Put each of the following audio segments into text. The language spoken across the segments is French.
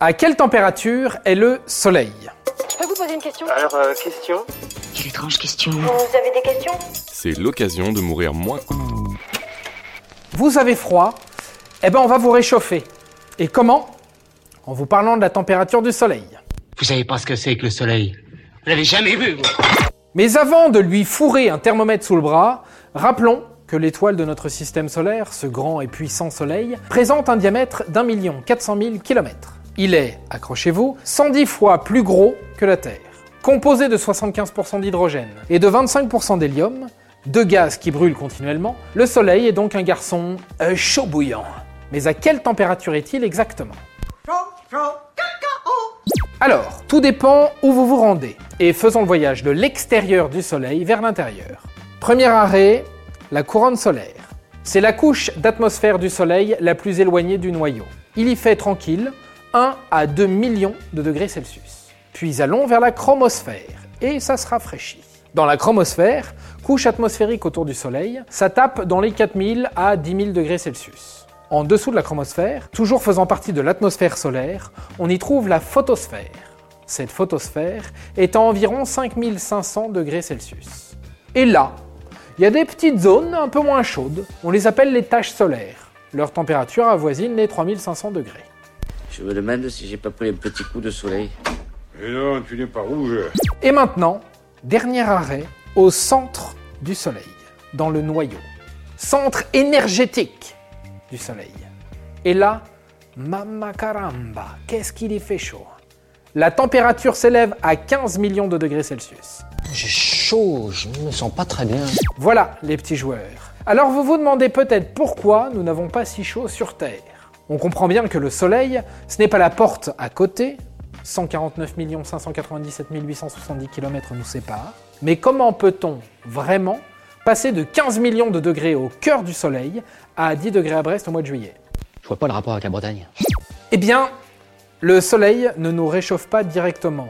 À quelle température est le Soleil Je peux vous poser une question Alors, euh, question Quelle étrange question. Vous avez des questions C'est l'occasion de mourir moins. Vous avez froid Eh ben on va vous réchauffer. Et comment? En vous parlant de la température du Soleil. Vous savez pas ce que c'est que le soleil Vous l'avez jamais vu, vous Mais avant de lui fourrer un thermomètre sous le bras, rappelons que l'étoile de notre système solaire, ce grand et puissant Soleil, présente un diamètre d'un million quatre cent mille kilomètres. Il est, accrochez-vous, 110 fois plus gros que la Terre. Composé de 75% d'hydrogène et de 25% d'hélium, deux gaz qui brûlent continuellement, le Soleil est donc un garçon euh, chaud bouillant. Mais à quelle température est-il exactement? Alors, tout dépend où vous vous rendez, et faisons le voyage de l'extérieur du Soleil vers l'intérieur. Premier arrêt, la couronne solaire. C'est la couche d'atmosphère du Soleil la plus éloignée du noyau. Il y fait tranquille 1 à 2 millions de degrés Celsius. Puis allons vers la chromosphère, et ça se rafraîchit. Dans la chromosphère, couche atmosphérique autour du Soleil, ça tape dans les 4000 à 10 000 degrés Celsius. En dessous de la chromosphère, toujours faisant partie de l'atmosphère solaire, on y trouve la photosphère. Cette photosphère est à environ 5500 degrés Celsius. Et là, il y a des petites zones un peu moins chaudes, on les appelle les taches solaires. Leur température avoisine les 3500 degrés. Je me demande si j'ai pas pris un petit coup de soleil. Et non, tu n'es pas rouge. Et maintenant, dernier arrêt, au centre du Soleil, dans le noyau. Centre énergétique du Soleil. Et là, mamma caramba, qu'est-ce qu'il y fait chaud. La température s'élève à 15 millions de degrés Celsius. J'ai chaud, je me sens pas très bien. Voilà les petits joueurs. Alors vous vous demandez peut-être pourquoi nous n'avons pas si chaud sur Terre. On comprend bien que le Soleil, ce n'est pas la porte à côté, 149 597 870 km nous séparent, mais comment peut-on vraiment passer de 15 millions de degrés au cœur du Soleil à 10 degrés à Brest au mois de juillet? Je vois pas le rapport avec la Bretagne. Eh bien, le Soleil ne nous réchauffe pas directement.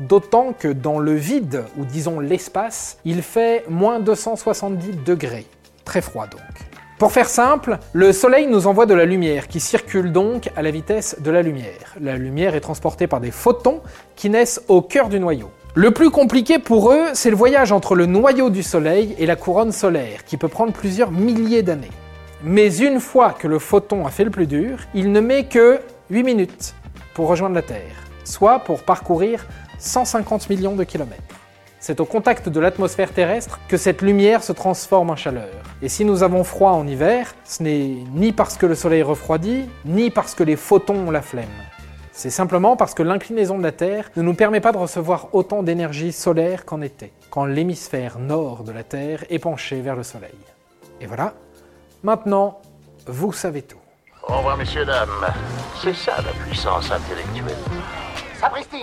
D'autant que dans le vide, ou disons l'espace, il fait moins 270 degrés. Très froid donc. Pour faire simple, le Soleil nous envoie de la lumière qui circule donc à la vitesse de la lumière. La lumière est transportée par des photons qui naissent au cœur du noyau. Le plus compliqué pour eux, c'est le voyage entre le noyau du Soleil et la couronne solaire, qui peut prendre plusieurs milliers d'années. Mais une fois que le photon a fait le plus dur, il ne met que 8 minutes pour rejoindre la Terre, soit pour parcourir 150 millions de kilomètres. C'est au contact de l'atmosphère terrestre que cette lumière se transforme en chaleur. Et si nous avons froid en hiver, ce n'est ni parce que le soleil refroidit, ni parce que les photons ont la flemme. C'est simplement parce que l'inclinaison de la Terre ne nous permet pas de recevoir autant d'énergie solaire qu'en été, quand l'hémisphère nord de la Terre est penché vers le Soleil. Et voilà, maintenant, vous savez tout. Au revoir, messieurs, dames. C'est ça la puissance intellectuelle. Sapristi